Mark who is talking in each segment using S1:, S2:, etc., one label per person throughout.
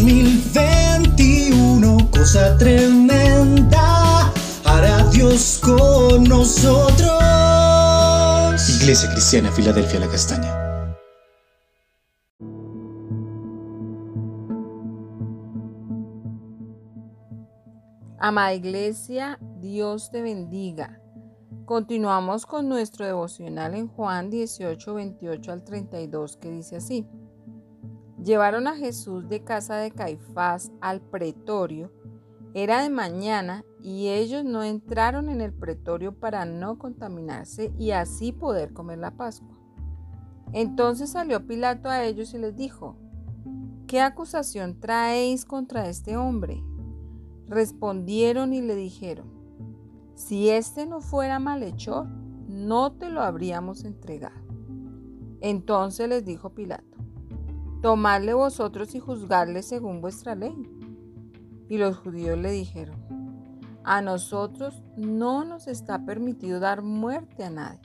S1: 2021, cosa tremenda, hará Dios con nosotros.
S2: Iglesia Cristiana, Filadelfia, la Castaña.
S3: Amada Iglesia, Dios te bendiga. Continuamos con nuestro devocional en Juan 18, 28 al 32, que dice así. Llevaron a Jesús de casa de Caifás al pretorio. Era de mañana y ellos no entraron en el pretorio para no contaminarse y así poder comer la Pascua. Entonces salió Pilato a ellos y les dijo, ¿qué acusación traéis contra este hombre? Respondieron y le dijeron, si este no fuera malhechor, no te lo habríamos entregado. Entonces les dijo Pilato, tomadle vosotros y juzgadle según vuestra ley. Y los judíos le dijeron, a nosotros no nos está permitido dar muerte a nadie,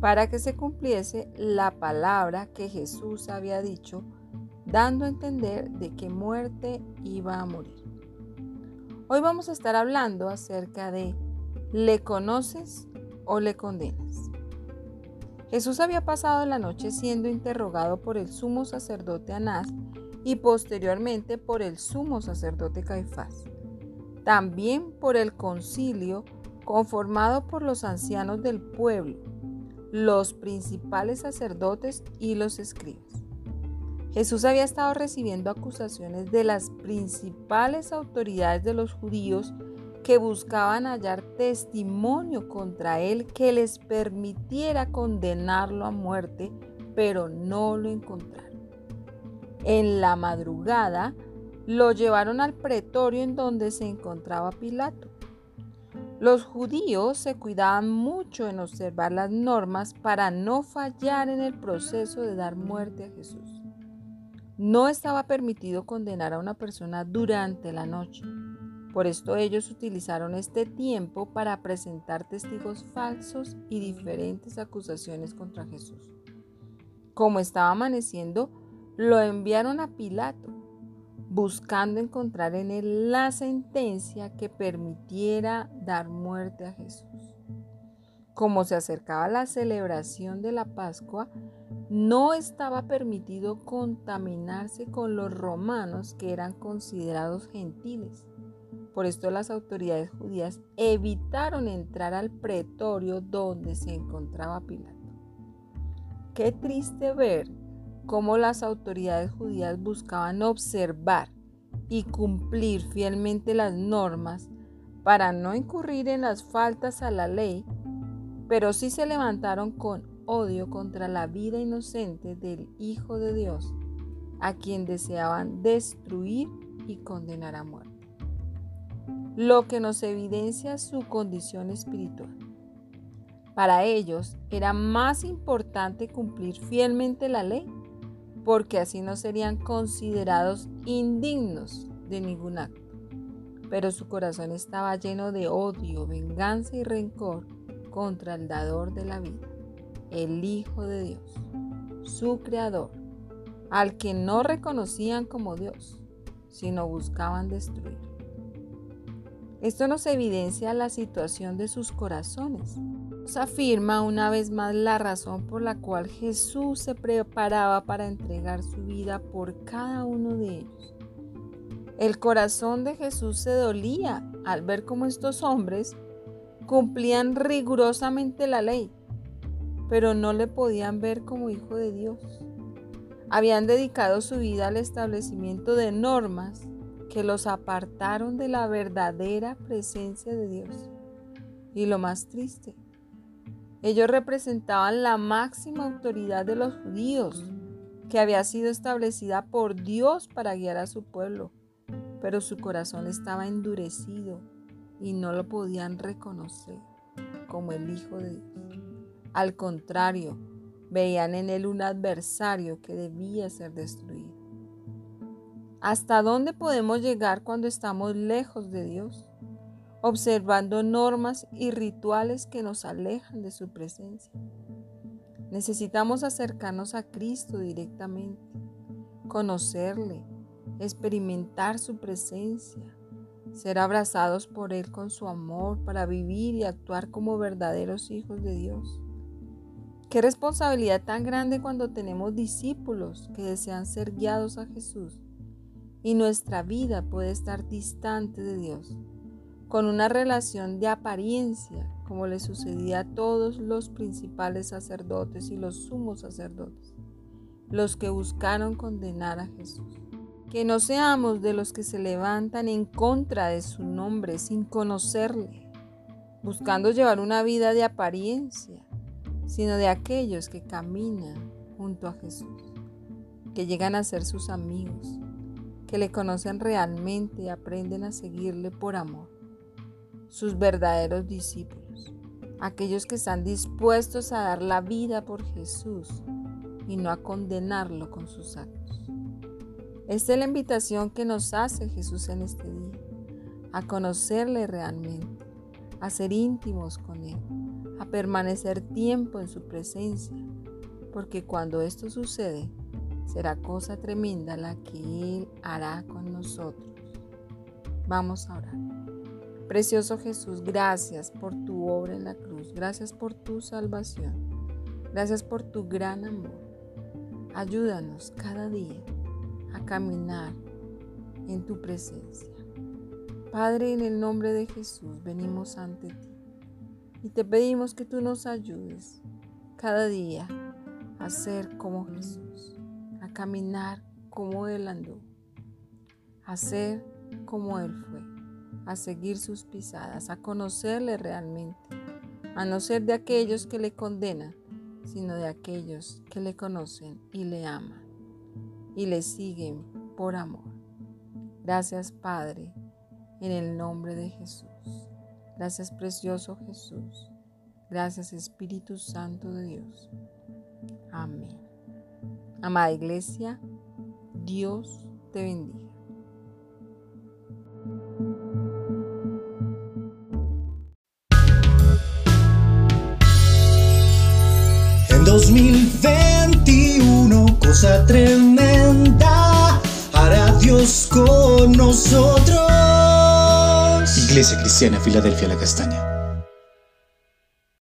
S3: para que se cumpliese la palabra que Jesús había dicho, dando a entender de qué muerte iba a morir. Hoy vamos a estar hablando acerca de ¿le conoces o le condenas? Jesús había pasado la noche siendo interrogado por el sumo sacerdote Anás y posteriormente por el sumo sacerdote Caifás. También por el concilio conformado por los ancianos del pueblo, los principales sacerdotes y los escribas. Jesús había estado recibiendo acusaciones de las principales autoridades de los judíos que buscaban hallar testimonio contra él que les permitiera condenarlo a muerte, pero no lo encontraron. En la madrugada lo llevaron al pretorio en donde se encontraba Pilato. Los judíos se cuidaban mucho en observar las normas para no fallar en el proceso de dar muerte a Jesús. No estaba permitido condenar a una persona durante la noche. Por esto ellos utilizaron este tiempo para presentar testigos falsos y diferentes acusaciones contra Jesús. Como estaba amaneciendo, lo enviaron a Pilato, buscando encontrar en él la sentencia que permitiera dar muerte a Jesús. Como se acercaba la celebración de la Pascua, no estaba permitido contaminarse con los romanos que eran considerados gentiles. Por esto las autoridades judías evitaron entrar al pretorio donde se encontraba Pilato. Qué triste ver cómo las autoridades judías buscaban observar y cumplir fielmente las normas para no incurrir en las faltas a la ley pero sí se levantaron con odio contra la vida inocente del Hijo de Dios, a quien deseaban destruir y condenar a muerte. Lo que nos evidencia su condición espiritual. Para ellos era más importante cumplir fielmente la ley, porque así no serían considerados indignos de ningún acto. Pero su corazón estaba lleno de odio, venganza y rencor contra el dador de la vida, el Hijo de Dios, su Creador, al que no reconocían como Dios, sino buscaban destruir. Esto nos evidencia la situación de sus corazones. Nos afirma una vez más la razón por la cual Jesús se preparaba para entregar su vida por cada uno de ellos. El corazón de Jesús se dolía al ver cómo estos hombres cumplían rigurosamente la ley, pero no le podían ver como hijo de Dios. Habían dedicado su vida al establecimiento de normas que los apartaron de la verdadera presencia de Dios. Y lo más triste, ellos representaban la máxima autoridad de los judíos, que había sido establecida por Dios para guiar a su pueblo, pero su corazón estaba endurecido y no lo podían reconocer como el Hijo de Dios. Al contrario, veían en él un adversario que debía ser destruido. ¿Hasta dónde podemos llegar cuando estamos lejos de Dios? Observando normas y rituales que nos alejan de su presencia. Necesitamos acercarnos a Cristo directamente, conocerle, experimentar su presencia, ser abrazados por Él con su amor para vivir y actuar como verdaderos hijos de Dios. Qué responsabilidad tan grande cuando tenemos discípulos que desean ser guiados a Jesús y nuestra vida puede estar distante de Dios, con una relación de apariencia, como le sucedía a todos los principales sacerdotes y los sumos sacerdotes, los que buscaron condenar a Jesús. Que no seamos de los que se levantan en contra de su nombre sin conocerle, buscando llevar una vida de apariencia, sino de aquellos que caminan junto a Jesús, que llegan a ser sus amigos, que le conocen realmente y aprenden a seguirle por amor, sus verdaderos discípulos, aquellos que están dispuestos a dar la vida por Jesús y no a condenarlo con sus actos. Esta es la invitación que nos hace Jesús en este día, a conocerle realmente, a ser íntimos con Él, a permanecer tiempo en su presencia, porque cuando esto sucede, será cosa tremenda la que Él hará con nosotros. Vamos a orar. Precioso Jesús, gracias por tu obra en la cruz, gracias por tu salvación, gracias por tu gran amor. Ayúdanos cada día a caminar en tu presencia. Padre, en el nombre de Jesús venimos ante ti y te pedimos que tú nos ayudes cada día a ser como Jesús, caminar como Él andó, a ser como Él fue, a seguir sus pisadas, a conocerle realmente, a no ser de aquellos que le condenan, sino de aquellos que le conocen y le aman y le siguen por amor. Gracias Padre, en el nombre de Jesús. Gracias precioso Jesús. Gracias Espíritu Santo de Dios. Amén. Amada Iglesia, Dios te bendiga.
S1: En 2021, cosa tremenda, hará Dios con nosotros.
S2: Iglesia Cristiana Filadelfia La Castaña.